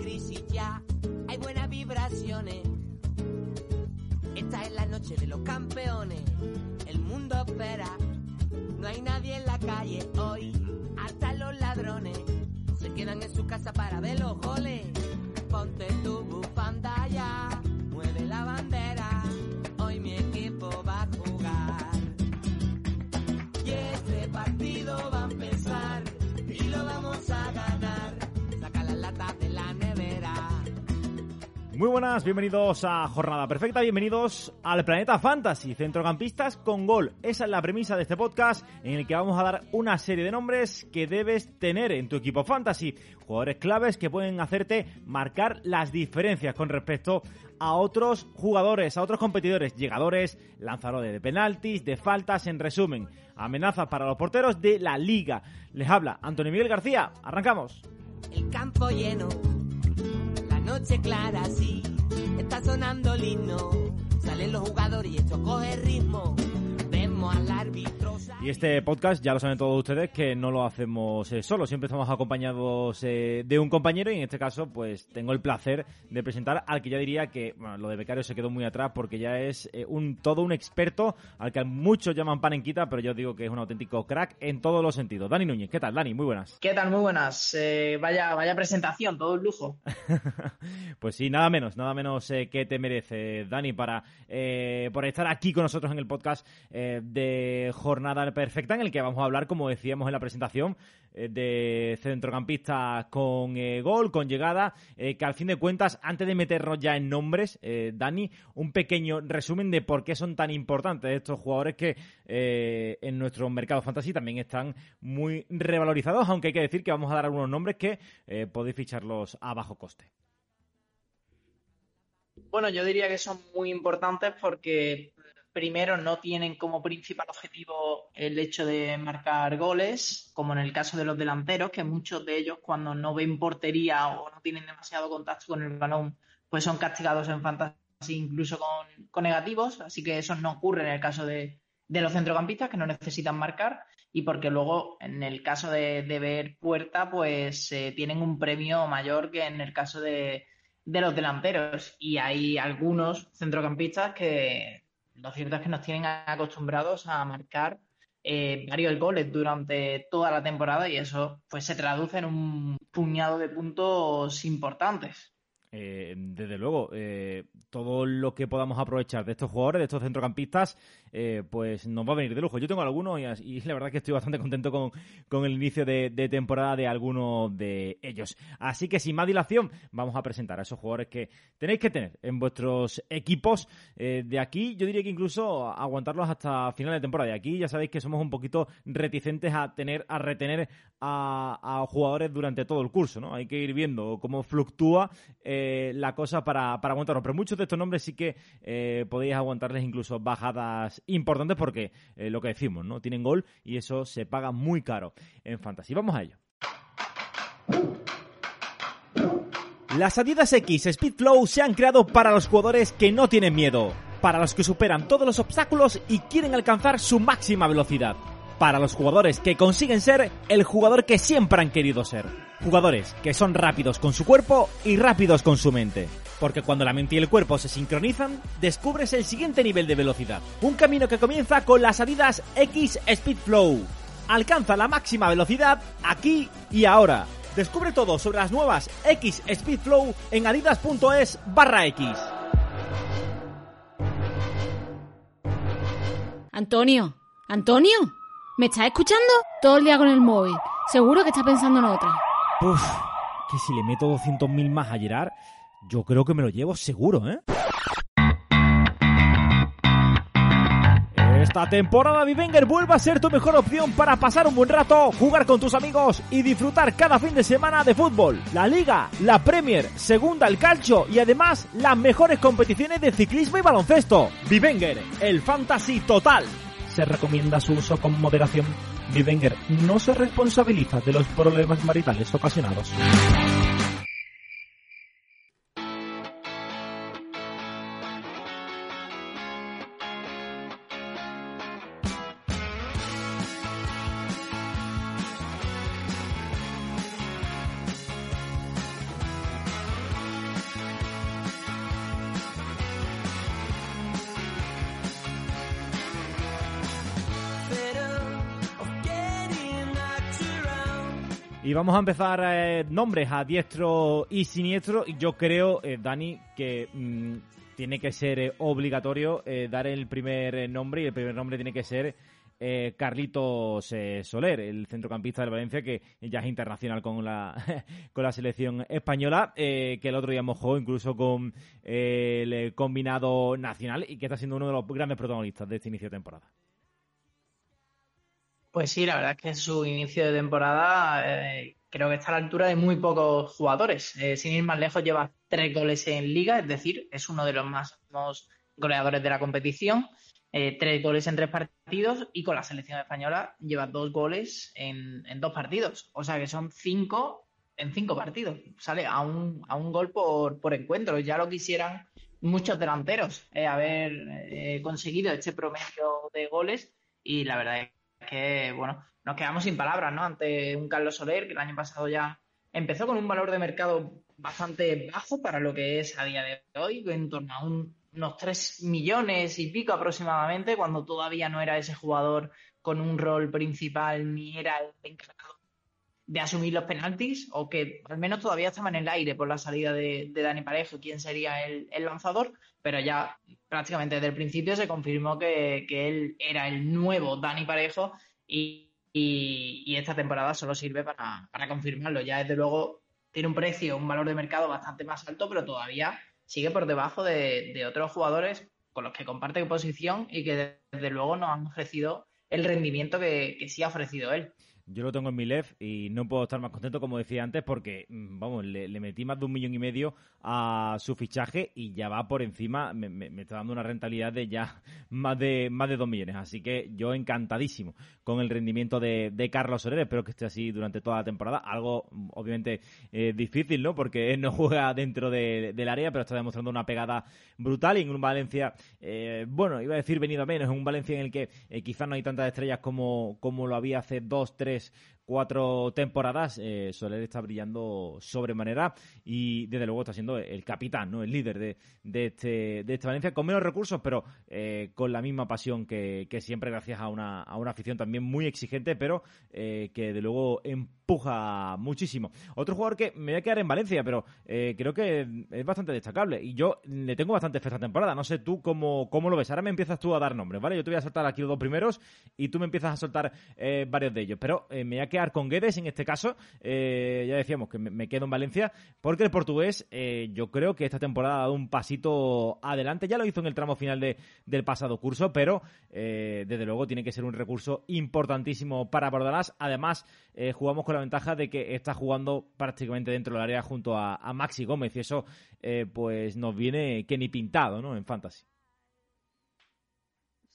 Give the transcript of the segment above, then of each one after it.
crisis ya, hay buenas vibraciones. Esta es la noche de los campeones, el mundo espera, no hay nadie en la calle hoy, hasta los ladrones se quedan en su casa para ver los goles. Ponte buenas, bienvenidos a Jornada Perfecta, bienvenidos al Planeta Fantasy, centrocampistas con gol. Esa es la premisa de este podcast en el que vamos a dar una serie de nombres que debes tener en tu equipo fantasy. Jugadores claves que pueden hacerte marcar las diferencias con respecto a otros jugadores, a otros competidores, llegadores, lanzadores de penaltis, de faltas, en resumen, amenazas para los porteros de la liga. Les habla Antonio Miguel García, arrancamos. El campo lleno, noche clara, sí, está sonando el himno. Salen los jugadores y esto coge ritmo. Vemos al árbitro. Y este podcast, ya lo saben todos ustedes, que no lo hacemos eh, solo, siempre estamos acompañados eh, de un compañero y en este caso pues tengo el placer de presentar al que ya diría que bueno, lo de becario se quedó muy atrás porque ya es eh, un todo un experto al que muchos llaman panenquita, pero yo digo que es un auténtico crack en todos los sentidos. Dani Núñez, ¿qué tal? Dani, muy buenas. ¿Qué tal? Muy buenas. Eh, vaya, vaya presentación, todo un lujo. pues sí, nada menos, nada menos eh, que te merece, Dani, para eh, por estar aquí con nosotros en el podcast de Jornada Perfecta, en el que vamos a hablar, como decíamos en la presentación, eh, de centrocampistas con eh, gol, con llegada, eh, que al fin de cuentas, antes de meternos ya en nombres, Dani, un pequeño resumen de por qué son tan importantes estos jugadores que en nuestro mercado fantasy también están muy revalorizados, aunque hay que decir que vamos a dar algunos nombres que podéis ficharlos a bajo coste. Bueno, yo diría que son muy importantes porque primero no tienen como principal objetivo el hecho de marcar goles, como en el caso de los delanteros, que muchos de ellos cuando no ven portería o no tienen demasiado contacto con el balón, pues son castigados en fantasy incluso con, con negativos, así que eso no ocurre en el caso de, de los centrocampistas que no necesitan marcar. Y porque luego en el caso de, de ver puerta pues eh, tienen un premio mayor que en el caso de, de los delanteros. Y hay algunos centrocampistas que lo cierto es que nos tienen acostumbrados a marcar eh, varios goles durante toda la temporada y eso pues se traduce en un puñado de puntos importantes. Eh, desde luego, eh, todo lo que podamos aprovechar de estos jugadores, de estos centrocampistas, eh, pues nos va a venir de lujo. Yo tengo algunos y, y la verdad que estoy bastante contento con, con el inicio de, temporada de algunos de ellos. Así que sin más dilación, vamos a presentar a esos jugadores que tenéis que tener en vuestros equipos. Eh, de aquí, yo diría que incluso aguantarlos hasta final de temporada. De aquí ya sabéis que somos un poquito reticentes a tener, a retener a, jugadores durante todo el curso, ¿no? Hay que ir viendo cómo fluctúa eh, la cosa para, para aguantarlos. Pero muchos de estos nombres sí que podéis aguantarles incluso bajadas importantes porque eh, lo que decimos, ¿no? Tienen gol y eso se paga muy caro en Fantasy. Vamos a ello. Las Adidas X Speed Flow se han creado para los jugadores que no tienen miedo, para los que superan todos los obstáculos y quieren alcanzar su máxima velocidad, para los jugadores que consiguen ser el jugador que siempre han querido ser, jugadores que son rápidos con su cuerpo y rápidos con su mente. Porque cuando la mente y el cuerpo se sincronizan, descubres el siguiente nivel de velocidad. Un camino que comienza con las Adidas X Speed Flow. Alcanza la máxima velocidad aquí y ahora. Descubre todo sobre las nuevas X Speed Flow en adidas.es barra X. Antonio, Antonio, ¿me estás escuchando? Todo el día con el móvil. Seguro que estás pensando en otra. Uf, que si le meto 200.000 más a Gerard, yo creo que me lo llevo seguro, ¿eh? Esta temporada Vivenger vuelve a ser tu mejor opción para pasar un buen rato, jugar con tus amigos y disfrutar cada fin de semana de fútbol. La Liga, la Premier, Segunda el Calcio y además las mejores competiciones de ciclismo y baloncesto. Vivenger, el fantasy total. Se recomienda su uso con moderación. Vivenger no se responsabiliza de los problemas maritales ocasionados. Y vamos a empezar eh, nombres a diestro y siniestro. Yo creo, eh, Dani, que mm, tiene que ser eh, obligatorio dar el primer nombre y el primer nombre tiene que ser Carlitos Soler, el centrocampista del Valencia que ya es internacional con la, con la selección española, que el otro día mojó incluso con el combinado nacional y que está siendo uno de los grandes protagonistas de este inicio de temporada. Pues sí, la verdad es que su inicio de temporada eh, creo que está a la altura de muy pocos jugadores. Eh, sin ir más lejos, lleva tres goles en liga, es decir, es uno de los máximos goleadores de la competición. Eh, tres goles en tres partidos y con la selección española lleva dos goles en, en, dos partidos. O sea que son cinco en cinco partidos. Sale a un, a un gol por, por encuentro. Ya lo quisieran muchos delanteros haber conseguido este promedio de goles y la verdad es que, bueno, nos quedamos sin palabras, ¿no? Ante un Carlos Soler que el año pasado ya empezó con un valor de mercado bastante bajo para lo que es a día de hoy, en torno a un, unos 3 millones y pico aproximadamente, cuando todavía no era ese jugador con un rol principal ni era el encargado de asumir los penaltis, o que al menos todavía estaba en el aire por la salida de, de Dani Parejo, quién sería el, el, lanzador, pero ya prácticamente desde el principio se confirmó que, que él era el nuevo Dani Parejo y, y, esta temporada solo sirve para, para confirmarlo. Ya desde luego tiene un precio, un valor de mercado bastante más alto, pero todavía sigue por debajo de, de, otros jugadores con los que comparte posición y que desde luego nos han ofrecido el rendimiento que, que sí ha ofrecido él. Yo lo tengo en mi lef y no puedo estar más contento, como decía antes, porque, vamos, le, metí más de un millón y medio a su fichaje y ya va por encima, me, está dando una rentabilidad de ya más de más de dos millones. Así que yo encantadísimo con el rendimiento de, de Carlos Soler. Espero que esté así durante toda la temporada. Algo, obviamente, eh, difícil, ¿no? Porque él no juega dentro de, del área, pero está demostrando una pegada brutal y en un Valencia, eh, bueno, iba a decir venido a menos, en un Valencia en el que eh, quizás no hay tantas estrellas como, como lo había hace dos, tres es cuatro temporadas, eh, Soler está brillando sobremanera y desde luego está siendo el capitán, ¿no? el líder de, de, este, de este Valencia, con menos recursos, pero eh, con la misma pasión que, que, siempre, gracias a una, a una afición también muy exigente, pero eh, que de luego empuja muchísimo. Otro jugador que me voy a quedar en Valencia, pero creo que es bastante destacable y yo le tengo bastante fe esta temporada. No sé tú cómo, cómo lo ves. Ahora me empiezas tú a dar nombres, ¿vale? Yo te voy a soltar aquí los dos primeros y tú me empiezas a soltar varios de ellos, pero me voy a con Guedes en este caso. Eh, ya decíamos que me, quedo en Valencia porque el portugués eh, yo creo que esta temporada ha dado un pasito adelante. Ya lo hizo en el tramo final de, del pasado curso, pero eh, desde luego tiene que ser un recurso importantísimo para Bordalás. Además, eh, jugamos con la ventaja de que está jugando prácticamente dentro del área junto a, a Maxi Gómez y eso eh, pues nos viene que ni pintado ¿no? en Fantasy.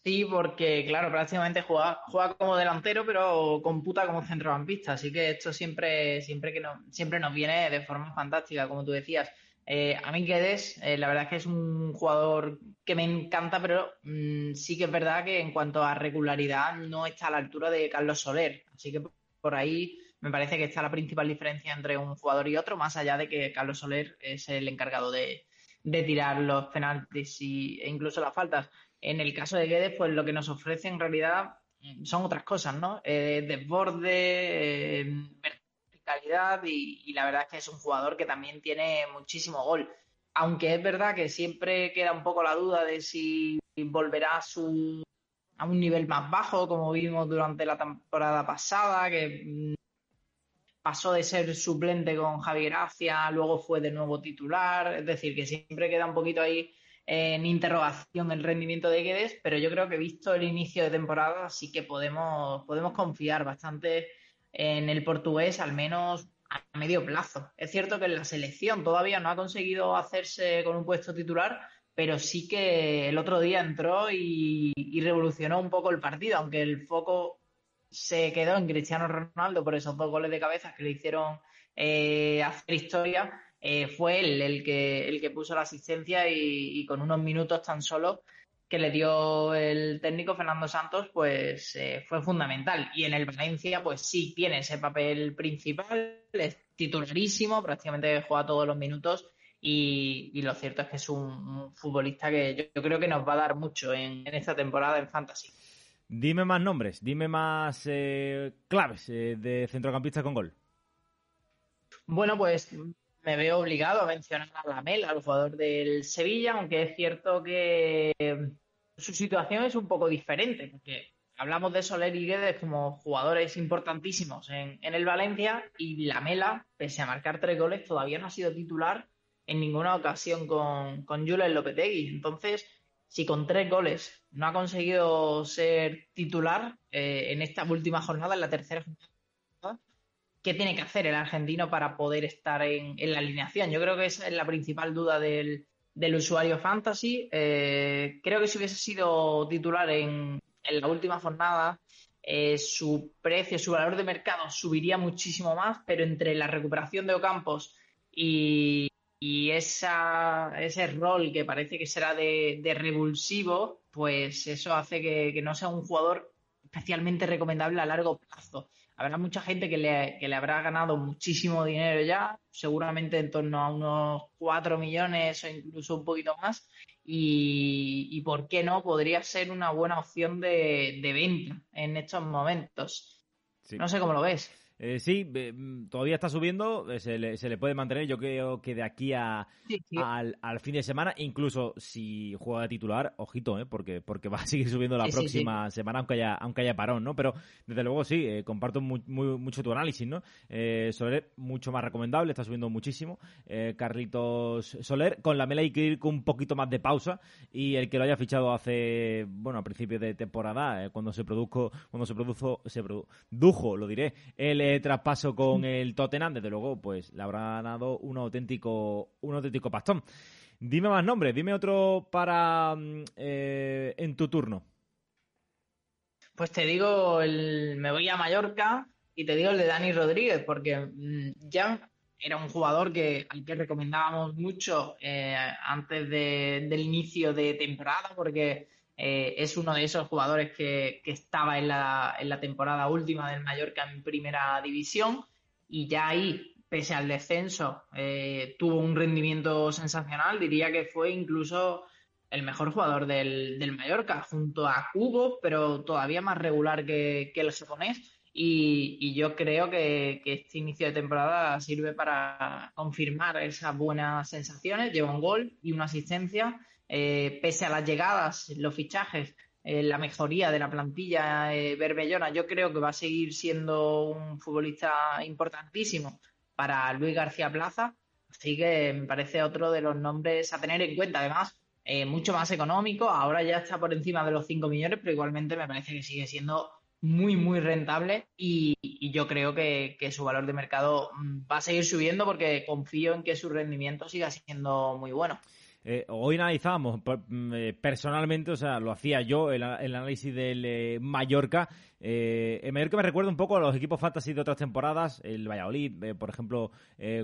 Sí, porque claro, prácticamente juega, juega como delantero, pero computa como centrocampista. Así que esto siempre, siempre que no, siempre nos viene de forma fantástica, como tú decías. Eh, a mí Guedes, eh, la verdad es que es un jugador que me encanta, pero mmm, sí que es verdad que en cuanto a regularidad no está a la altura de Carlos Soler. Así que por ahí me parece que está la principal diferencia entre un jugador y otro, más allá de que Carlos Soler es el encargado de, de tirar los penaltis y, e incluso las faltas. En el caso de Guedes, pues lo que nos ofrece en realidad son otras cosas, ¿no? Eh, desborde, eh, verticalidad y, la verdad es que es un jugador que también tiene muchísimo gol. Aunque es verdad que siempre queda un poco la duda de si volverá a, su, a un nivel más bajo, como vimos durante la temporada pasada, que mm, pasó de ser suplente con Javi Gracia, luego fue de nuevo titular, es decir, que siempre queda un poquito ahí en interrogación el rendimiento de Guedes, pero yo creo que visto el inicio de temporada sí que podemos, podemos confiar bastante en el portugués, al menos a medio plazo. Es cierto que en la selección todavía no ha conseguido hacerse con un puesto titular, pero sí que el otro día entró y, y revolucionó un poco el partido, aunque el foco se quedó en Cristiano Ronaldo por esos dos goles de cabeza que le hicieron eh, hacer historia eh, fue él el que, el que puso la asistencia y, y, con unos minutos tan solo que le dio el técnico Fernando Santos, pues eh, fue fundamental. Y en el Valencia, pues sí tiene ese papel principal, es titularísimo, prácticamente juega todos los minutos. Y, y lo cierto es que es un, un futbolista que yo, yo, creo que nos va a dar mucho en, en esta temporada en Fantasy. Dime más nombres, dime más eh, claves eh, de centrocampista con gol. Bueno, pues me veo obligado a mencionar a Lamela, al jugador del Sevilla, aunque es cierto que su situación es un poco diferente, porque hablamos de Soler y Guedes como jugadores importantísimos en, el Valencia y Lamela, pese a marcar tres goles, todavía no ha sido titular en ninguna ocasión con, con Julen Lopetegui. Entonces, si con tres goles no ha conseguido ser titular eh, en esta última jornada, en la tercera jornada, qué tiene que hacer el argentino para poder estar en, la alineación. Yo creo que esa es la principal duda del, usuario fantasy. Eh, creo que si hubiese sido titular en, la última jornada, eh, su precio, su valor de mercado subiría muchísimo más, pero entre la recuperación de Ocampos y, ese rol que parece que será de, revulsivo, pues eso hace que, no sea un jugador especialmente recomendable a largo plazo habrá mucha gente que le, que le habrá ganado muchísimo dinero ya, seguramente en torno a unos 4 millones o incluso un poquito más. Y, y por qué no, podría ser una buena opción de, de venta en estos momentos. No sé cómo lo ves. Eh, sí, mm, todavía está subiendo, eh, se le, se le, puede mantener. Yo creo que de aquí a, Al, al, fin de semana, incluso si juega de titular, ojito, ¿eh? porque, porque va a seguir subiendo la próxima semana, aunque haya, aunque haya parón, ¿no? Pero desde luego sí, eh, comparto muy, mucho tu análisis, ¿no? Soler, mucho más recomendable, está subiendo muchísimo. Carlitos Soler, con la mela hay que ir con un poquito más de pausa y el que lo haya fichado hace, bueno, a principios de temporada, cuando se produjo, cuando se produjo, se produjo, lo diré, el traspaso con el Tottenham, desde luego, pues le habrá dado un auténtico, un auténtico pastón. Dime más nombres, dime otro para mm, eh, en tu turno. Pues te digo, el, me voy a Mallorca y te digo el de Dani Rodríguez, porque mm, ya era un jugador que, al que recomendábamos mucho eh, antes del inicio de temporada, porque eh, es uno de esos jugadores que, estaba en la, en la, temporada última del Mallorca en primera división y ya ahí, pese al descenso, eh, tuvo un rendimiento sensacional. Diría que fue incluso el mejor jugador del, del Mallorca, junto a Cubo, pero todavía más regular que, el japonés. Y, yo creo que, que, este inicio de temporada sirve para confirmar esas buenas sensaciones. Lleva un gol y una asistencia eh, pese a las llegadas, los fichajes, eh, la mejoría de la plantilla eh, berbellona, yo creo que va a seguir siendo un futbolista importantísimo para Luis García Plaza. Así que me parece otro de los nombres a tener en cuenta. Además, mucho más económico. Ahora ya está por encima de los 5 millones, pero igualmente me parece que sigue siendo muy, muy rentable y, yo creo que, que, su valor de mercado mm, va a seguir subiendo porque confío en que su rendimiento siga siendo muy bueno. Eh, hoy analizábamos mm, eh, personalmente, o sea, lo hacía yo, el, análisis del eh, Mallorca. El Mallorca me recuerda un poco a los equipos fantasy de otras temporadas, el Valladolid, por ejemplo,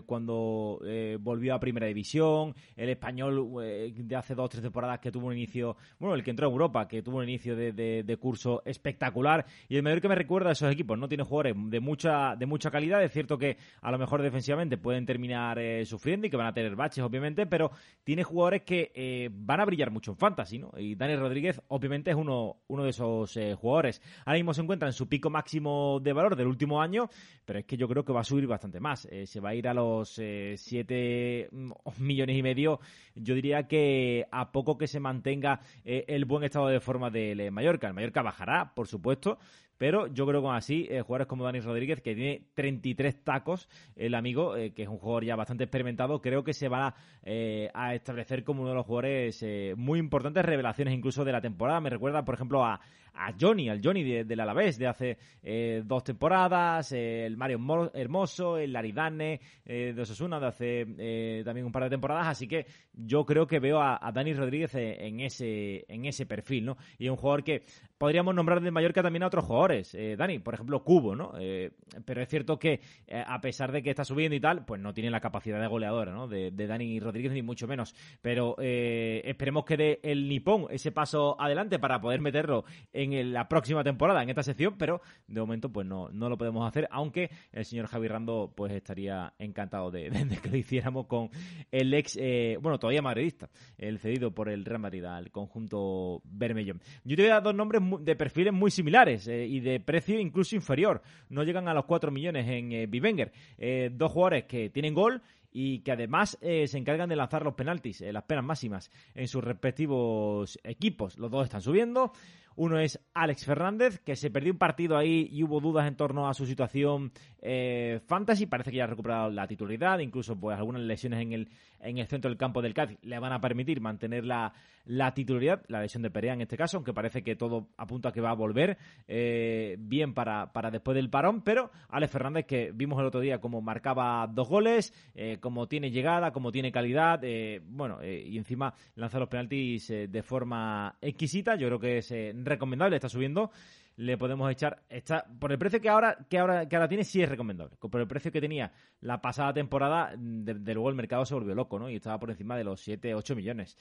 cuando volvió a Primera División, el Español de hace dos o tres temporadas que tuvo un inicio, bueno, el que entró a Europa, que tuvo un inicio de, curso espectacular. Y el Mallorca me recuerda a esos equipos, no tiene jugadores de mucha, de mucha calidad, es cierto que a lo mejor defensivamente pueden terminar sufriendo y que van a tener baches, obviamente, pero tiene jugadores que eh, van a brillar mucho en Fantasy, ¿no? Y Daniel Rodríguez, obviamente, es uno, uno de esos eh, jugadores. Ahora mismo se encuentra en su pico máximo de valor del último año, pero es que yo creo que va a subir bastante más. Eh, se va a ir a los 7 mm, millones y medio. Yo diría que a poco que se mantenga el buen estado de forma del Mallorca. El Mallorca bajará, por supuesto, pero yo creo que así, eh, jugadores como Dani Rodríguez, que tiene 33 tacos, el amigo, eh, que es un jugador ya bastante experimentado, creo que se va eh, a establecer como uno de los jugadores muy importantes, revelaciones incluso de la temporada. Me recuerda, por ejemplo, a, a Johnny, al Johnny de, del Alavés de hace eh, dos temporadas, el Mario Hermoso, el Laridane eh, de Osasuna de hace eh, también un par de temporadas, así que yo creo que veo a, Dani Rodríguez en ese, en ese perfil, ¿no? Y un jugador que podríamos nombrar de Mallorca también a otros jugadores, Dani, por ejemplo, Cubo, ¿no? pero es cierto que a pesar de que está subiendo y tal, pues no tiene la capacidad de goleadora, ¿no? De, Dani Rodríguez ni mucho menos, pero esperemos que dé el nipón ese paso adelante para poder meterlo la próxima temporada, en esta sección, pero de momento pues no, no lo podemos hacer, aunque el señor Javi Rando pues estaría encantado de, que lo hiciéramos con el ex, eh, bueno, todavía madridista, el cedido por el Real Madrid al conjunto Bermellón. Yo te voy a dar dos nombres de perfiles muy similares, eh, y de precio incluso inferior. No llegan a los 4 millones en eh, Bivenger. dos jugadores que tienen gol y que además se encargan de lanzar los penaltis, las penas máximas en sus respectivos equipos. Los dos están subiendo. Uno es Alex Fernández, que se perdió un partido ahí y hubo dudas en torno a su situación eh, fantasy. Parece que ya ha recuperado la titularidad, incluso pues algunas lesiones en el, en el centro del campo del Cádiz le van a permitir mantener la, la titularidad, la lesión de Perea en este caso, aunque parece que todo apunta a que va a volver eh, bien para, para después del parón. Pero Alex Fernández, que vimos el otro día como marcaba dos goles, eh, como tiene llegada, como tiene calidad, bueno, y encima lanza los penaltis de forma exquisita. Yo creo que es recomendable, está subiendo, le podemos echar, está, por el precio que ahora, que ahora, que ahora tiene, sí es recomendable. Por el precio que tenía la pasada temporada, de, luego el mercado se volvió loco, ¿no? Y estaba por encima de los 7, 8 millones.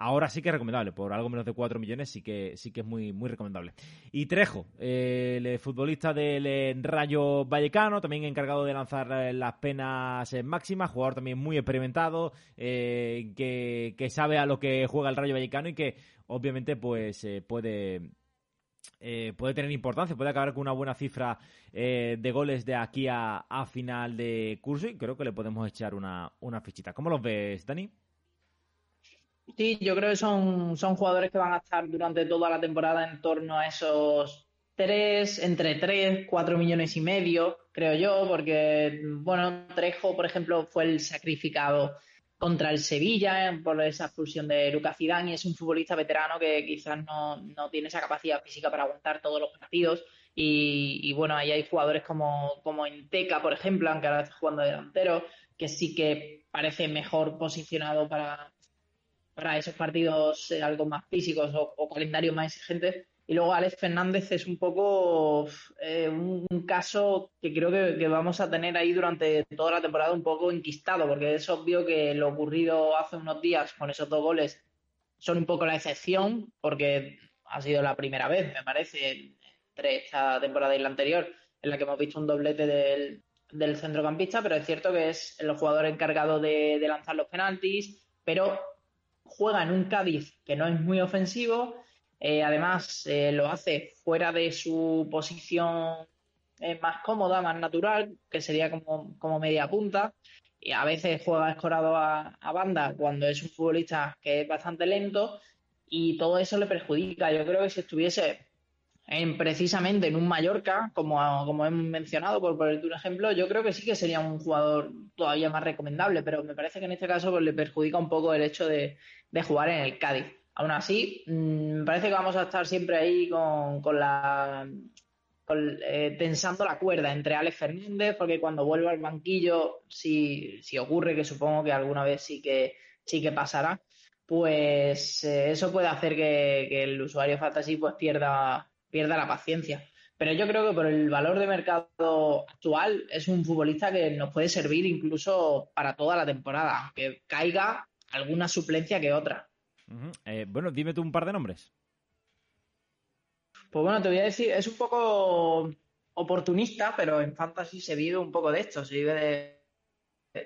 Ahora sí que es recomendable, por algo menos de 4 millones sí que sí que es muy, muy recomendable. Y Trejo, el futbolista del Rayo Vallecano, también encargado de lanzar eh, las penas máximas, jugador también muy experimentado, eh, que, que sabe a lo que juega el Rayo Vallecano y que obviamente pues eh, puede eh, puede tener importancia, puede acabar con una buena cifra eh, de goles de aquí a, final de curso y creo que le podemos echar una, una fichita. ¿Cómo los ves, Dani? Sí, yo creo que son, son jugadores que van a estar durante toda la temporada en torno a esos tres, entre 3, 4 millones y medio, creo yo, porque, bueno, Trejo, por ejemplo, fue el sacrificado contra el Sevilla eh, por esa expulsión de Lucas Zidane y es un futbolista veterano que quizás no, tiene esa capacidad física para aguantar todos los partidos. Y, bueno, ahí hay jugadores como, como Teca, por ejemplo, aunque ahora está jugando delantero, que sí que parece mejor posicionado para, para esos partidos eh, algo más físicos o, o calendarios más exigentes y luego Alex Fernández es un poco eh, un, caso que creo que, vamos a tener ahí durante toda la temporada un poco enquistado, porque es obvio que lo ocurrido hace unos días con esos dos goles son un poco la excepción, porque ha sido la primera vez, me parece, entre esta temporada y la anterior, en la que hemos visto un doblete del, centrocampista, pero es cierto que es el jugador encargado de, de lanzar los penaltis, pero juega en un Cádiz que no es muy ofensivo eh, además, eh, lo hace fuera de su posición eh, más cómoda, más natural, que sería como, media punta. Y a veces juega escorado a, banda cuando es un futbolista que es bastante lento y todo eso le perjudica. Yo creo que si estuviese en, precisamente en un Mallorca, como, como hemos mencionado, por poner un ejemplo, yo creo que sí que sería un jugador todavía más recomendable, pero me parece que en este caso pues, le perjudica un poco el hecho de jugar en el Cádiz. Aún así, mm, me parece que vamos a estar siempre ahí con, la eh, tensando la cuerda entre Alex Fernández, porque cuando vuelva al banquillo, si, si ocurre, que supongo que alguna vez sí que sí que pasará, pues eh, eso puede hacer que, el usuario fantasy pues pierda, pierda la paciencia. Pero yo creo que por el valor de mercado actual es un futbolista que nos puede servir incluso para toda la temporada, aunque caiga alguna suplencia que otra. Eh, bueno, dime tú un par de nombres. Pues bueno, te voy a decir, es un poco oportunista, pero en Fantasy se vive un poco de esto, se vive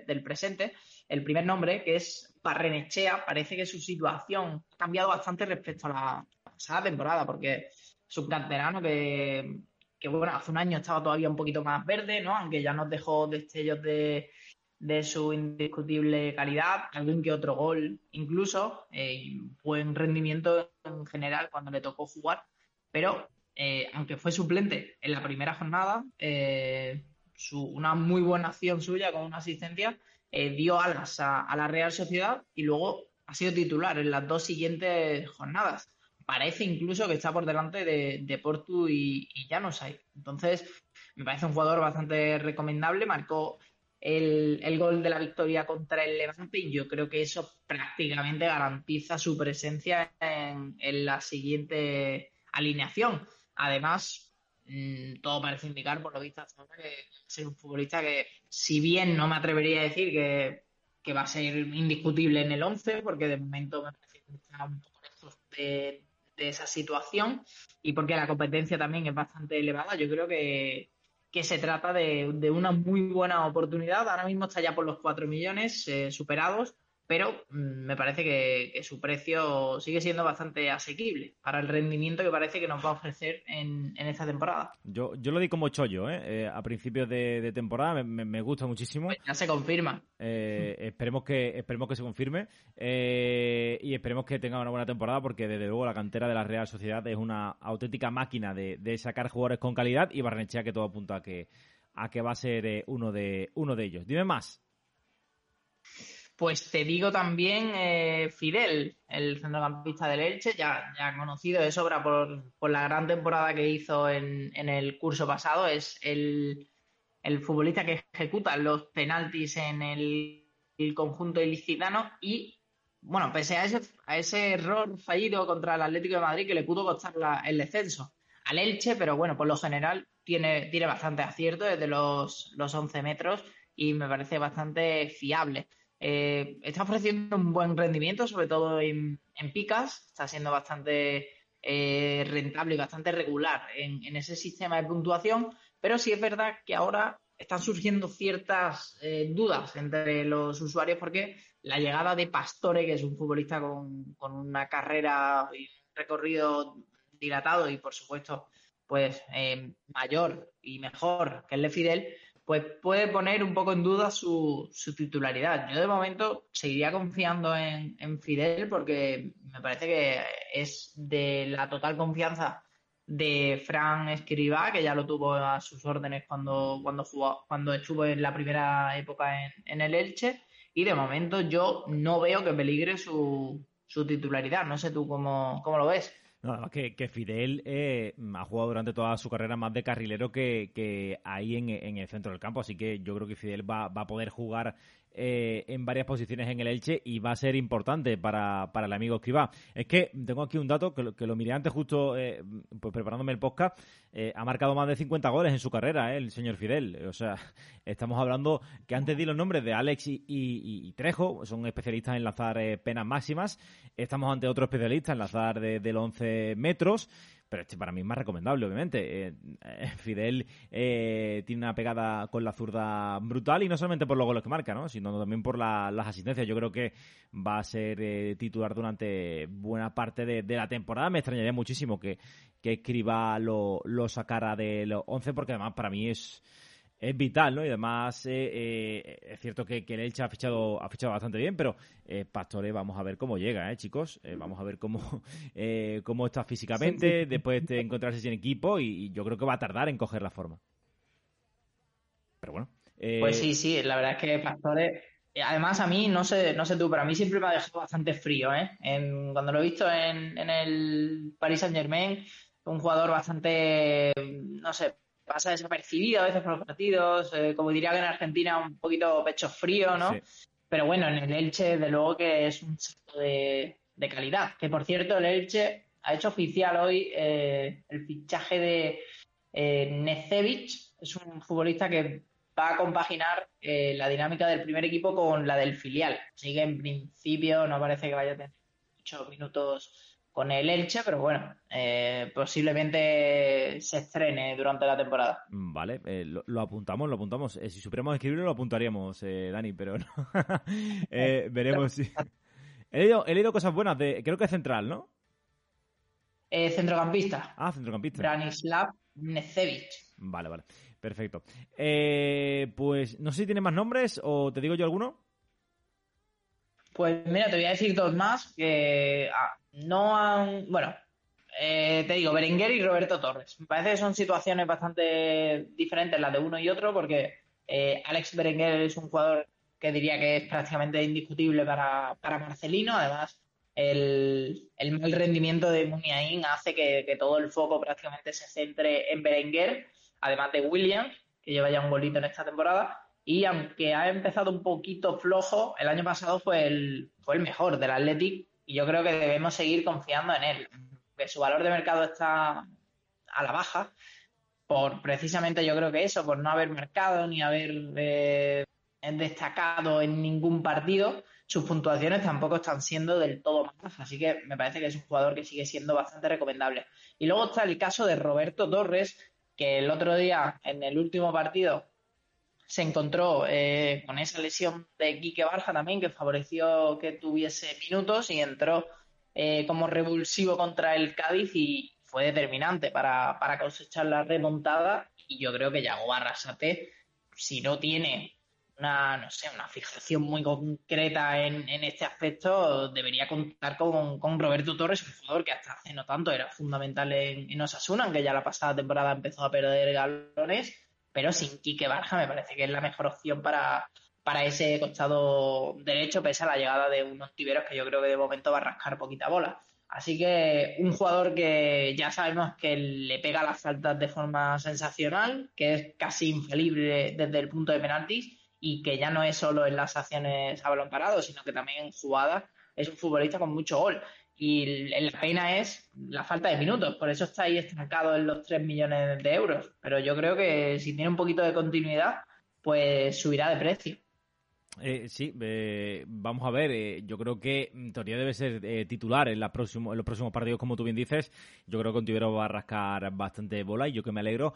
del presente. El primer nombre, que es Parrenechea, parece que su situación ha cambiado bastante respecto a la pasada temporada, porque es un canterano que, que, bueno, hace un año estaba todavía un poquito más verde, ¿no? Aunque ya nos dejó destellos de, de su indiscutible calidad, algún que otro gol incluso, eh, buen rendimiento en general cuando le tocó jugar, pero eh, aunque fue suplente en la primera jornada, eh, una muy buena acción suya con una asistencia dio alas a, la Real Sociedad y luego ha sido titular en las dos siguientes jornadas. Parece incluso que está por delante de, de Portu y, y Janosay. Entonces, me parece un jugador bastante recomendable. Marcó el, gol de la victoria contra el Levante y yo creo que eso prácticamente garantiza su presencia en, la siguiente alineación. Además, mm, todo parece indicar, por lo visto, que es un futbolista que, si bien no me atrevería a decir que, va a ser indiscutible en el 11, porque de momento me parece que está un poco lejos de, de esa situación y porque la competencia también es bastante elevada, yo creo que, que se trata de, una muy buena oportunidad. Ahora mismo está ya por los 4 millones eh, superados pero mm, me parece que, su precio sigue siendo bastante asequible para el rendimiento que parece que nos va a ofrecer en, esta temporada. Yo, yo lo di como chollo, ¿eh? eh a principios de, temporada, me, gusta muchísimo. Pues ya se confirma. Eh, esperemos, que, esperemos que se confirme eh, y esperemos que tenga una buena temporada porque desde luego la cantera de la Real Sociedad es una auténtica máquina de, sacar jugadores con calidad y Barnechea que todo apunta a que, a que va a ser uno, de, uno de ellos. Dime más. Pues te digo también eh, Fidel, el centrocampista del Elche, ya, conocido de sobra por, la gran temporada que hizo en, el curso pasado. Es el, futbolista que ejecuta los penaltis en el, conjunto ilicitano y, bueno, pese a ese, error fallido contra el Atlético de Madrid que le pudo costar el descenso al Elche, pero bueno, por lo general tiene, tiene bastante acierto desde los, los 11 metros y me parece bastante fiable. Eh, está ofreciendo un buen rendimiento, sobre todo en, picas. Está siendo bastante eh, rentable y bastante regular en, ese sistema de puntuación. Pero sí es verdad que ahora están surgiendo ciertas eh, dudas entre los usuarios porque la llegada de Pastore, que es un futbolista con, con una carrera y un recorrido dilatado y por supuesto pues mayor y mejor que el de Fidel, pues puede poner un poco en duda su, titularidad. Yo de momento seguiría confiando en, Fidel porque me parece que es de la total confianza de Fran Escribá, que ya lo tuvo a sus órdenes cuando, cuando, jugó, cuando estuvo en la primera época en, el Elche. Y de momento yo no veo que peligre su, su titularidad. No sé tú cómo, cómo lo ves. No, además que, Fidel eh, ha jugado durante toda su carrera más de carrilero que, ahí en, en, el centro del campo, así que yo creo que Fidel va, va a poder jugar eh, en varias posiciones en el Elche y va a ser importante para, el amigo Escribá. Es que tengo aquí un dato que lo, que lo miré antes justo eh, pues preparándome el podcast. Eh, ha marcado más de 50 goles en su carrera, el señor Fidel. O sea, estamos hablando que antes di los nombres de Alex y, Trejo, son especialistas en lanzar penas máximas. Estamos ante otro especialista en lanzar de, de los 11 metros pero este para mí es más recomendable, obviamente. Eh, eh, Fidel eh, tiene una pegada con la zurda brutal y no solamente por los goles que marca, ¿no? sino también por las asistencias. Yo creo que va a ser titular durante buena parte de, la temporada. Me extrañaría muchísimo que, que Escriba lo, lo sacara de los 11 porque además para mí es es vital, ¿no? Y además eh, eh, es cierto que, el Elche ha fichado, ha fichado bastante bien, pero eh, Pastore vamos a ver cómo llega, ¿eh, chicos? vamos a ver cómo, cómo está físicamente después de encontrarse sin equipo y, yo creo que va a tardar en coger la forma. Pero bueno. Pues sí, sí, la verdad es que Pastore... Además, a mí, no sé, no sé tú, pero a mí siempre me ha dejado bastante frío, ¿eh? cuando lo he visto en, en el Paris Saint Germain, un jugador bastante, no sé, pasa desapercibido a veces por los partidos, eh, como diría que en Argentina un poquito pecho frío, ¿no? Pero bueno, en el Elche, de luego que es un salto de, calidad. Que por cierto, el Elche ha hecho oficial hoy eh, el fichaje de eh, es un futbolista que va a compaginar eh, la dinámica del primer equipo con la del filial. Así que en principio no parece que vaya a tener muchos minutos con el Elche, pero bueno, eh, posiblemente se estrene durante la temporada. Vale, eh, lo, apuntamos, lo apuntamos. Eh, si supiéramos escribirlo, lo apuntaríamos, Dani, pero no. veremos si... He leído, cosas buenas de, creo que es central, ¿no? centrocampista. Ah, centrocampista. Branislav Necevic. Vale, vale. Perfecto. pues no sé si tiene más nombres o te digo yo alguno. Pues mira, te voy a decir dos más que ah, no han. Bueno, eh, te digo, Berenguer y Roberto Torres. Me parece que son situaciones bastante diferentes las de uno y otro, porque eh, Alex Berenguer es un jugador que diría que es prácticamente indiscutible para, Marcelino. Además, el, mal rendimiento de Muniain hace que, que, todo el foco prácticamente se centre en Berenguer, además de Williams, que lleva ya un golito en esta temporada. Y aunque ha empezado un poquito flojo, el año pasado fue el, fue el mejor del Athletic y yo creo que debemos seguir confiando en él. Que su valor de mercado está a la baja por precisamente yo creo que eso, por no haber marcado ni haber eh, destacado en ningún partido, sus puntuaciones tampoco están siendo del todo malas, así que me parece que es un jugador que sigue siendo bastante recomendable. Y luego está el caso de Roberto Torres, que el otro día en el último partido se encontró eh, con esa lesión de Quique Barja también, que favoreció que tuviese minutos y entró eh, como revulsivo contra el Cádiz y fue determinante para, para cosechar la remontada. Y yo creo que Yago Barrasate, si no tiene una, no sé, una fijación muy concreta en, este aspecto, debería contar con, con, Roberto Torres, un jugador que hasta hace no tanto era fundamental en, en Osasuna, aunque ya la pasada temporada empezó a perder galones, pero sin Quique Barja me parece que es la mejor opción para, para ese costado derecho, pese a la llegada de unos tiberos que yo creo que de momento va a rascar poquita bola. Así que un jugador que ya sabemos que le pega las faltas de forma sensacional, que es casi infalible desde el punto de penaltis y que ya no es solo en las acciones a balón parado, sino que también en jugadas es un futbolista con mucho gol. Y la pena es la falta de minutos, por eso está ahí estancado en los 3 millones de euros. Pero yo creo que si tiene un poquito de continuidad, pues subirá de precio. Eh, sí, eh, vamos a ver. Eh, yo creo que teoría debe ser eh, titular en, la próximo, en los próximos partidos, como tú bien dices. Yo creo que Ontivero va a rascar bastante bola y yo que me alegro.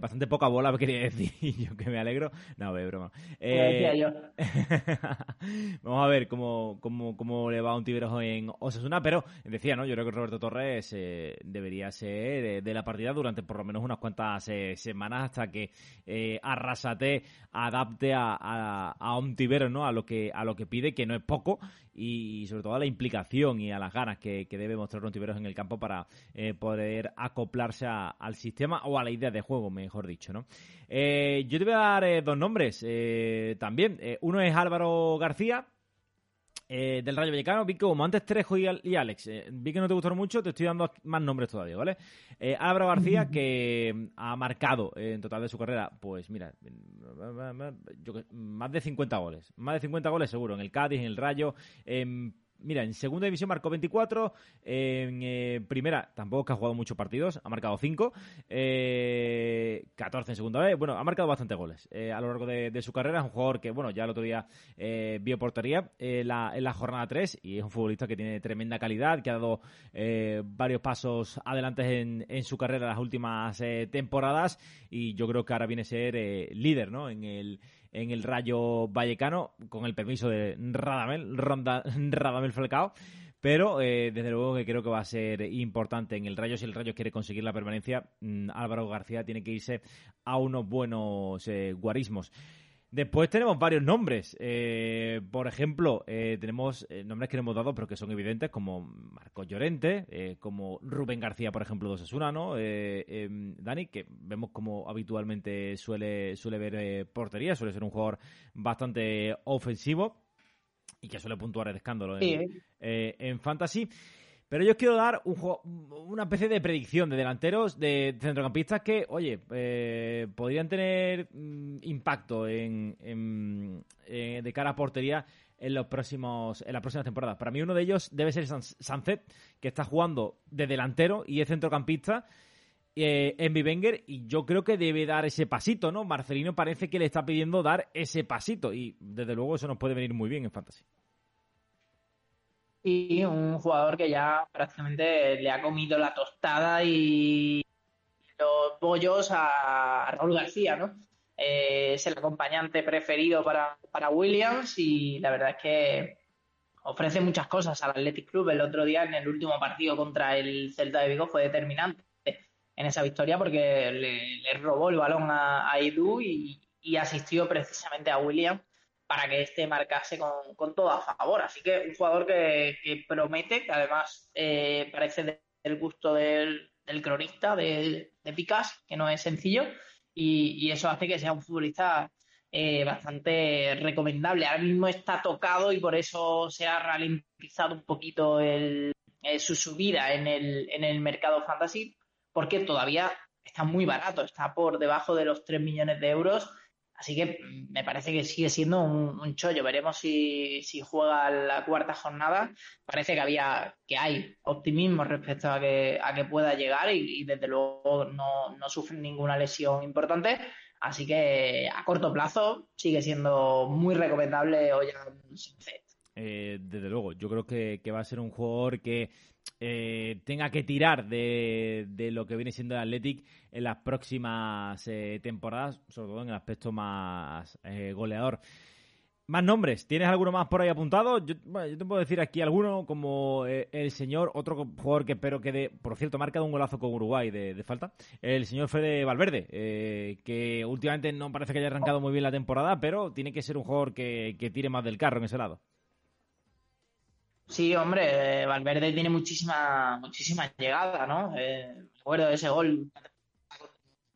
bastante poca bola, quería decir. Y yo que me alegro. No, ve, broma. vamos a ver cómo, cómo, cómo le va a Ontivero en Osasuna. Pero decía, ¿no? Yo creo que Roberto Torres debería ser de la partida durante por lo menos unas cuantas semanas hasta que Arrasate adapte a, a, a ¿no? A lo que, a lo que pide, que no es poco, y sobre todo a la implicación y a las ganas que, debe mostrar Ontiveros en el campo para eh, poder acoplarse al sistema o a la idea de juego, mejor dicho, ¿no? Eh, yo te voy a dar eh, dos nombres también. uno es Álvaro García, eh, del Rayo Vallecano, vi que como antes Trejo y, Alex, eh, vi que no te gustaron mucho, te estoy dando más nombres todavía, ¿vale? Eh, Álvaro García, que ha marcado en total de su carrera, pues mira, más de 50 goles, más de 50 goles seguro, en el Cádiz, en el Rayo, en mira, en segunda división marcó 24, en eh, primera tampoco que ha jugado muchos partidos, ha marcado 5, 14 eh, en segunda vez, bueno, ha marcado bastantes goles eh, a lo largo de, su carrera, es un jugador que, bueno, ya el otro día vio portería en la, jornada 3 y es un futbolista que tiene tremenda calidad, que ha dado varios pasos adelante en, en, su carrera las últimas temporadas y yo creo que ahora viene a ser líder, ¿no? En el en el Rayo Vallecano, con el permiso de Radamel, Radamel Falcao. Pero eh, desde luego que creo que va a ser importante en el Rayo. Si el Rayo quiere conseguir la permanencia, mm, Álvaro García tiene que irse a unos buenos eh, guarismos. Después tenemos varios nombres. Eh, por ejemplo, eh, tenemos eh, nombres que no hemos dado, pero que son evidentes, como Marco Llorente, como Rubén García, por ejemplo, de Osasuna, ¿no? Em, Dani, que vemos como habitualmente suele, suele ver portería, suele ser un jugador bastante ofensivo y que suele puntuar el escándalo en Fantasy. Pero yo os quiero dar una especie de predicción de delanteros, de centrocampistas que, oye, eh, podrían tener mm, impacto en, eh, de cara a portería en los próximos en las próximas temporadas. Para mí uno de ellos debe ser Sanzet, que está jugando de delantero y es centrocampista eh, en Vivenger y yo creo que debe dar ese pasito, ¿no? Marcelino parece que le está pidiendo dar ese pasito y desde luego eso nos puede venir muy bien en Fantasy y un jugador que ya prácticamente le ha comido la tostada y los bollos a Raúl García, ¿no? Eh, es el acompañante preferido para, para Williams y la verdad es que ofrece muchas cosas al Athletic Club. El otro día en el último partido contra el Celta de Vigo fue determinante en esa victoria porque le, robó el balón a, a Edu y, y asistió precisamente a Williams para que este marcase con, todo a favor. Así que un jugador que, promete, que además eh, parece del gusto del, cronista, de, de, Picas, que no es sencillo, y, eso hace que sea un futbolista eh, bastante recomendable. Ahora mismo está tocado y por eso se ha ralentizado un poquito el, eh, su subida en el, en el mercado fantasy, porque todavía está muy barato, está por debajo de los 3 millones de euros Así que me parece que sigue siendo un, chollo. Veremos si, juega la cuarta jornada. Parece que había, que hay optimismo respecto a que, a que pueda llegar y, desde luego no, no sufre ninguna lesión importante. Así que a corto plazo sigue siendo muy recomendable Ollán Eh, desde luego, yo creo que, va a ser un jugador que eh, tenga que tirar de, lo que viene siendo el Athletic en las próximas eh, temporadas, sobre todo en el aspecto más goleador. Más nombres, ¿tienes alguno más por ahí apuntado? Yo, te puedo decir aquí alguno, como el señor, otro jugador que espero que dé, por cierto, marca un golazo con Uruguay de, falta, el señor Fede Valverde, que últimamente no parece que haya arrancado muy bien la temporada, pero tiene que ser un jugador que tire más del carro en ese lado. Sí, hombre, Valverde tiene muchísima, muchísima llegada, ¿no? Eh, recuerdo ese gol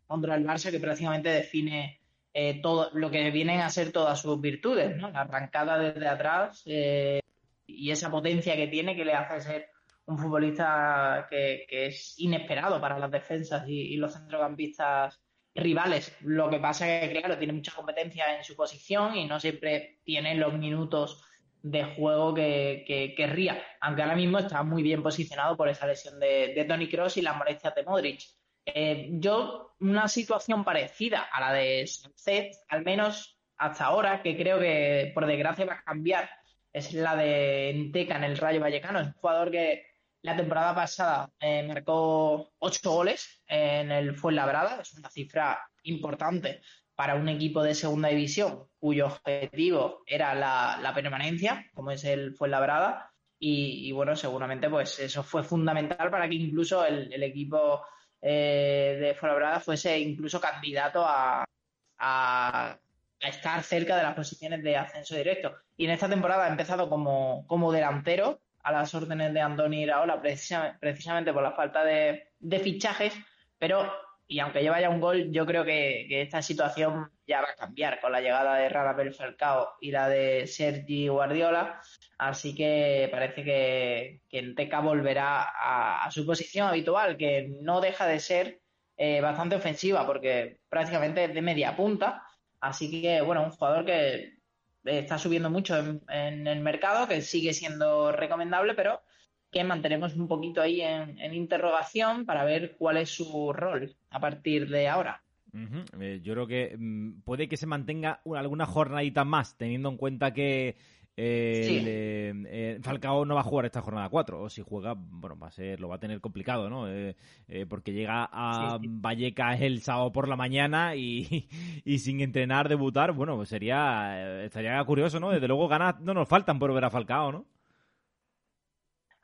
contra el Barça que prácticamente define eh, todo lo que vienen a ser todas sus virtudes, ¿no? La arrancada desde atrás eh, y esa potencia que tiene que le hace ser un futbolista que, es inesperado para las defensas y, y, los centrocampistas rivales. Lo que pasa es que, claro, tiene mucha competencia en su posición y no siempre tiene los minutos de juego que, querría, aunque ahora mismo está muy bien posicionado por esa lesión de, Tony Cross y las molestias de Modric. Eh, yo, una situación parecida a la de Sánchez, al menos hasta ahora, que creo que por desgracia va a cambiar, es la de Enteca en el Rayo Vallecano. Es un jugador que la temporada pasada eh, marcó ocho goles en el Fuenlabrada, es una cifra importante para un equipo de segunda división cuyo objetivo era la, permanencia, como es el Fuenlabrada, y, y bueno, seguramente pues eso fue fundamental para que incluso el, equipo eh, de Fuenlabrada fuese incluso candidato a, estar cerca de las posiciones de ascenso directo. Y en esta temporada ha empezado como, como delantero a las órdenes de Andoni Iraola, precisamente, por la falta de, de fichajes, pero y aunque lleva ya un gol, yo creo que, esta situación ya va a cambiar con la llegada de Radamel Falcao y la de Sergi Guardiola. Así que parece que, que Enteca volverá a, su posición habitual, que no deja de ser eh, bastante ofensiva, porque prácticamente es de media punta. Así que, bueno, un jugador que está subiendo mucho en el mercado, que sigue siendo recomendable, pero que mantenemos un poquito ahí en, interrogación para ver cuál es su rol a partir de ahora. Eh, yo creo que mm, puede que se mantenga alguna jornadita más, teniendo en cuenta que eh, eh, Falcao no va a jugar esta jornada 4, o si juega, bueno, va a ser, lo va a tener complicado, ¿no? porque llega a Vallecas el sábado por la mañana y, y, sin entrenar, debutar, bueno, pues sería, estaría curioso, ¿no? Desde luego ganas no nos faltan por ver a Falcao, ¿no?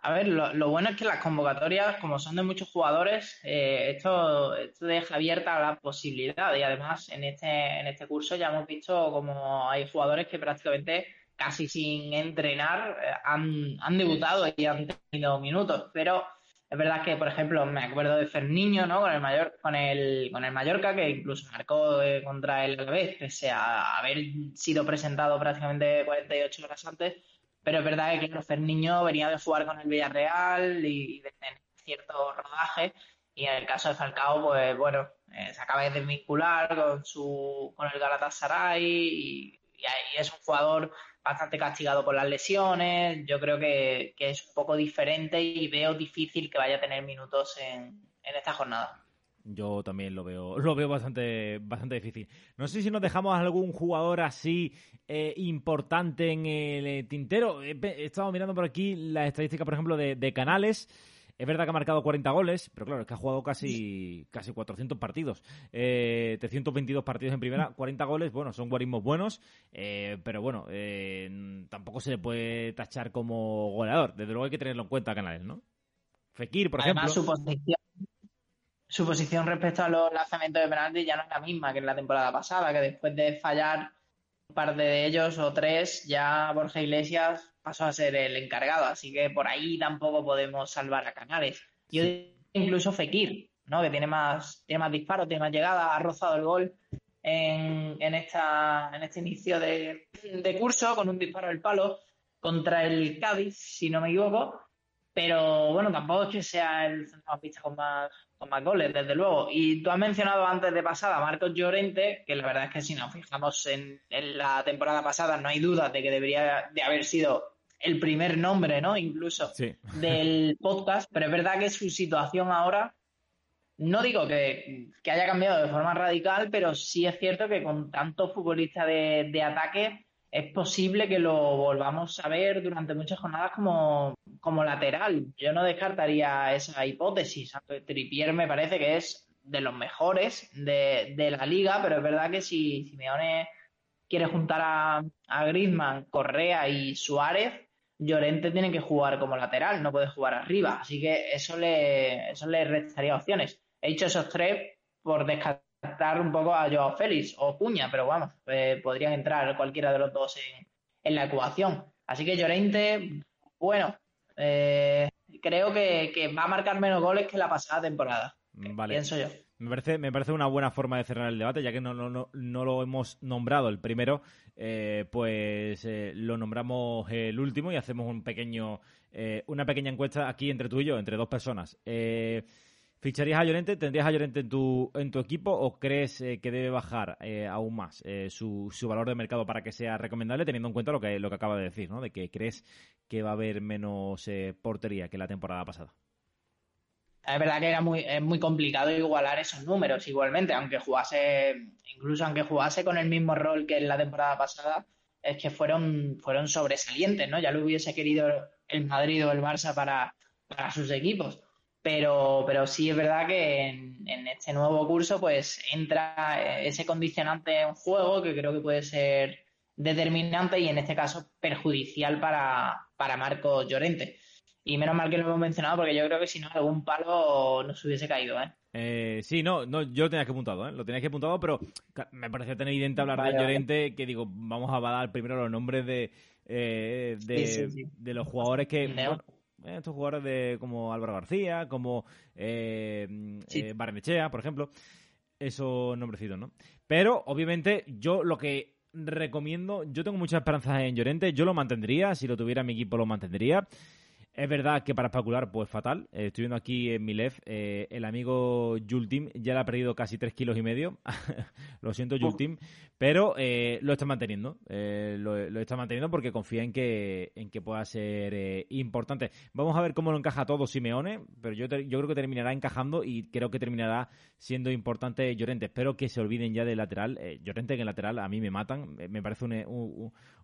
A ver, lo, bueno es que las convocatorias, como son de muchos jugadores, eh, esto, deja abierta la posibilidad. Y además, en este, en este curso ya hemos visto como hay jugadores que prácticamente casi sin entrenar eh, han, han debutado y han tenido minutos. Pero es verdad que, por ejemplo, me acuerdo de Ferniño, ¿no? Con el mayor, con el, con el Mallorca, que incluso marcó eh, contra el Alavés, pese a haber sido presentado prácticamente 48 horas antes pero es verdad que el Niño venía de jugar con el Villarreal y de tener cierto rodaje. Y en el caso de Falcao, pues bueno, eh, se acaba de desvincular con su con el Galatasaray y, y, es un jugador bastante castigado por las lesiones. Yo creo que, que, es un poco diferente y veo difícil que vaya a tener minutos en, en esta jornada. Yo también lo veo, lo veo bastante, bastante difícil. No sé si nos dejamos algún jugador así eh, importante en el eh, tintero. He, estado mirando por aquí la estadística, por ejemplo, de, Canales. Es verdad que ha marcado 40 goles, pero claro, es que ha jugado casi, casi 400 partidos. Eh, 322 partidos en primera, 40 goles, bueno, son guarismos buenos, eh, pero bueno, tampoco se le puede tachar como goleador. Desde luego hay que tenerlo en cuenta Canales, ¿no? Fekir, por ejemplo su posición respecto a los lanzamientos de penalti ya no es la misma que en la temporada pasada, que después de fallar un par de ellos o tres, ya Borja Iglesias pasó a ser el encargado, así que por ahí tampoco podemos salvar a Canales. Yo incluso Fekir, ¿no? que tiene más, tiene más disparos, tiene más llegada, ha rozado el gol en, en, esta, en este inicio de, de curso con un disparo al palo contra el Cádiz, si no me equivoco, pero bueno, tampoco es que sea el centrocampista con más, con más goles, desde luego. Y tú has mencionado antes de pasada a Marcos Llorente, que la verdad es que si nos fijamos en, la temporada pasada, no hay duda de que debería de haber sido el primer nombre, ¿no? Incluso del podcast, pero es verdad que su situación ahora, no digo que, haya cambiado de forma radical, pero sí es cierto que con tantos futbolistas de, de ataque es posible que lo volvamos a ver durante muchas jornadas como, como lateral. Yo no descartaría esa hipótesis. Tripier me parece que es de los mejores de, de la liga, pero es verdad que si Simeone quiere juntar a, a Griezmann, Correa y Suárez, Llorente tiene que jugar como lateral, no puede jugar arriba. Así que eso le, eso le restaría opciones. He dicho esos tres por descartar un poco a Joao Félix o Cuña, pero vamos, eh, podrían entrar cualquiera de los dos en, en la ecuación. Así que Llorente, bueno, eh, creo que, que, va a marcar menos goles que la pasada temporada. Vale. Pienso yo. Me parece, me parece una buena forma de cerrar el debate, ya que no, no, no, no lo hemos nombrado el primero, eh, pues eh, lo nombramos el último y hacemos un pequeño, eh, una pequeña encuesta aquí entre tú y yo, entre dos personas. Eh, ¿Ficharías a Llorente? ¿Tendrías a Llorente en tu, en tu equipo o crees eh, que debe bajar eh, aún más eh, su, su, valor de mercado para que sea recomendable, teniendo en cuenta lo que, lo que acaba de decir, ¿no? De que crees que va a haber menos portería que la temporada pasada. Es verdad que era muy, es muy complicado igualar esos números igualmente, aunque jugase, incluso aunque jugase con el mismo rol que en la temporada pasada, es que fueron, fueron sobresalientes, ¿no? Ya lo hubiese querido el Madrid o el Barça para, para sus equipos. Pero, pero sí es verdad que en, en, este nuevo curso pues entra ese condicionante en juego que creo que puede ser determinante y en este caso perjudicial para, para Marcos Llorente. Y menos mal que lo hemos mencionado porque yo creo que si no algún palo nos hubiese caído, ¿eh? Eh, sí, no, no, yo lo tenía que apuntado, ¿eh? Lo tenía que apuntado, pero me parece tan evidente hablar vale, de Llorente vale. que digo, vamos a dar primero los nombres de, eh, de, sí, sí, sí. de, los jugadores que. Bueno, estos jugadores de como Álvaro García, como eh, eh, Barnechea, por ejemplo. Esos nombrecitos, ¿no? Pero, obviamente, yo lo que recomiendo, yo tengo muchas esperanzas en Llorente, yo lo mantendría, si lo tuviera mi equipo lo mantendría. Es verdad que para especular, pues fatal. Eh, estoy viendo aquí en mi left, eh, el amigo Jultim ya le ha perdido casi 3 kilos y medio. lo siento, Jultim. Pero eh, lo está manteniendo. Eh, lo, está manteniendo porque confía en que, en que pueda ser eh, importante. Vamos a ver cómo lo encaja todo Simeone, pero yo, yo creo que terminará encajando y creo que terminará siendo importante Llorente. Espero que se olviden ya del lateral. Llorente en el lateral a mí me matan. Me parece una,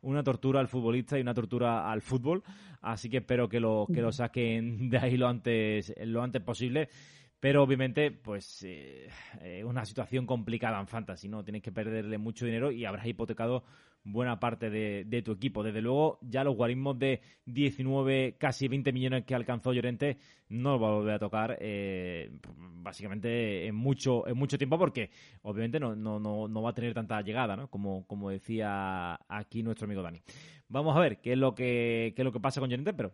una tortura al futbolista y una tortura al fútbol. Así que espero que lo que lo saquen de ahí lo antes, lo antes posible. Pero obviamente, pues, eh, una situación complicada en Fantasy, ¿no? Tienes que perderle mucho dinero y habrás hipotecado buena parte de, de, tu equipo. Desde luego, ya los guarismos de 19, casi 20 millones que alcanzó Llorente no lo va a volver a tocar eh, básicamente en mucho, en mucho tiempo porque obviamente no, no, no, no va a tener tanta llegada, ¿no? Como, como decía aquí nuestro amigo Dani. Vamos a ver qué es lo que, qué es lo que pasa con Llorente, pero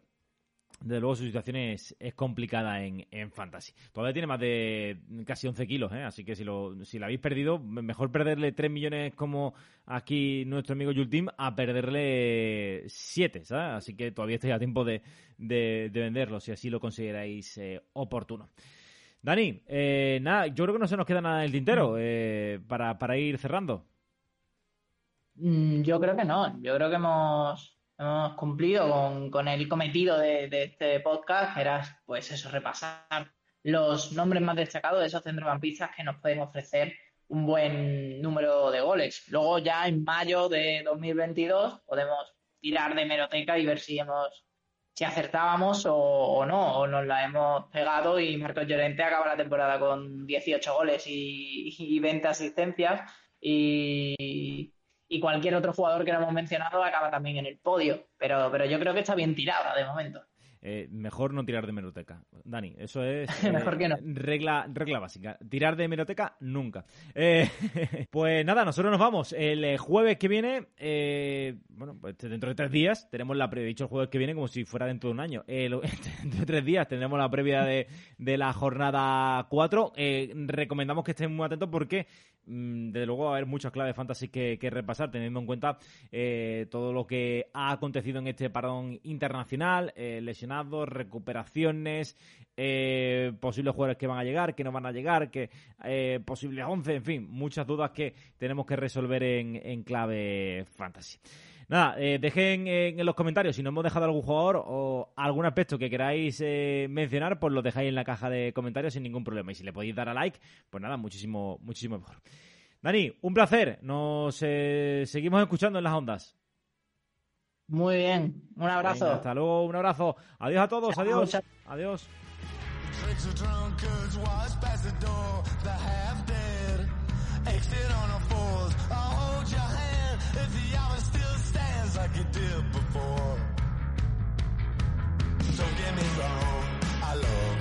desde luego su situación es, es complicada en, en, Fantasy. Todavía tiene más de casi 11 kilos, ¿eh? así que si lo, si la habéis perdido, mejor perderle 3 millones como aquí nuestro amigo Yultim a perderle 7, ¿sabes? Así que todavía estáis a tiempo de, de, de venderlo si así lo consideráis eh, oportuno. Dani, eh, nada, yo creo que no se nos queda nada en el tintero eh, para, para ir cerrando. Mm, yo creo que no, yo creo que hemos hemos cumplido con, con el cometido de, de, este podcast, que era, pues eso, repasar los nombres más destacados de esos centrocampistas que nos pueden ofrecer un buen número de goles. Luego ya en mayo de 2022 podemos tirar de meroteca y ver si hemos si acertábamos o, o no, o nos la hemos pegado y Marcos Llorente acaba la temporada con 18 goles y, y 20 asistencias y, y cualquier otro jugador que no hemos mencionado acaba también en el podio. Pero, pero yo creo que está bien tirada de momento. Eh, mejor no tirar de meroteca. Dani, eso es eh, mejor que no. regla, regla básica. Tirar de meroteca nunca. Eh, pues nada, nosotros nos vamos. El jueves que viene, bueno, pues dentro de tres días, tenemos la previa, dicho el jueves que viene como si fuera dentro de un año. dentro de tres días tendremos la previa de, de la jornada 4. recomendamos que estén muy atentos porque mm, desde luego va a haber muchas claves fantasy que, que repasar, teniendo en cuenta todo lo que ha acontecido en este parón internacional, recuperaciones, eh, posibles jugadores que van a llegar, que no van a llegar, que eh, posibles 11, en fin, muchas dudas que tenemos que resolver en, clave fantasy. Nada, eh, dejen en, los comentarios si no hemos dejado algún jugador o algún aspecto que queráis mencionar, pues lo dejáis en la caja de comentarios sin ningún problema. Y si le podéis dar a like, pues nada, muchísimo, muchísimo mejor. Dani, un placer. Nos seguimos escuchando en las ondas. Muy bien, un abrazo. Hasta luego, un abrazo. Adiós a todos, adiós. Adiós. Don't me wrong,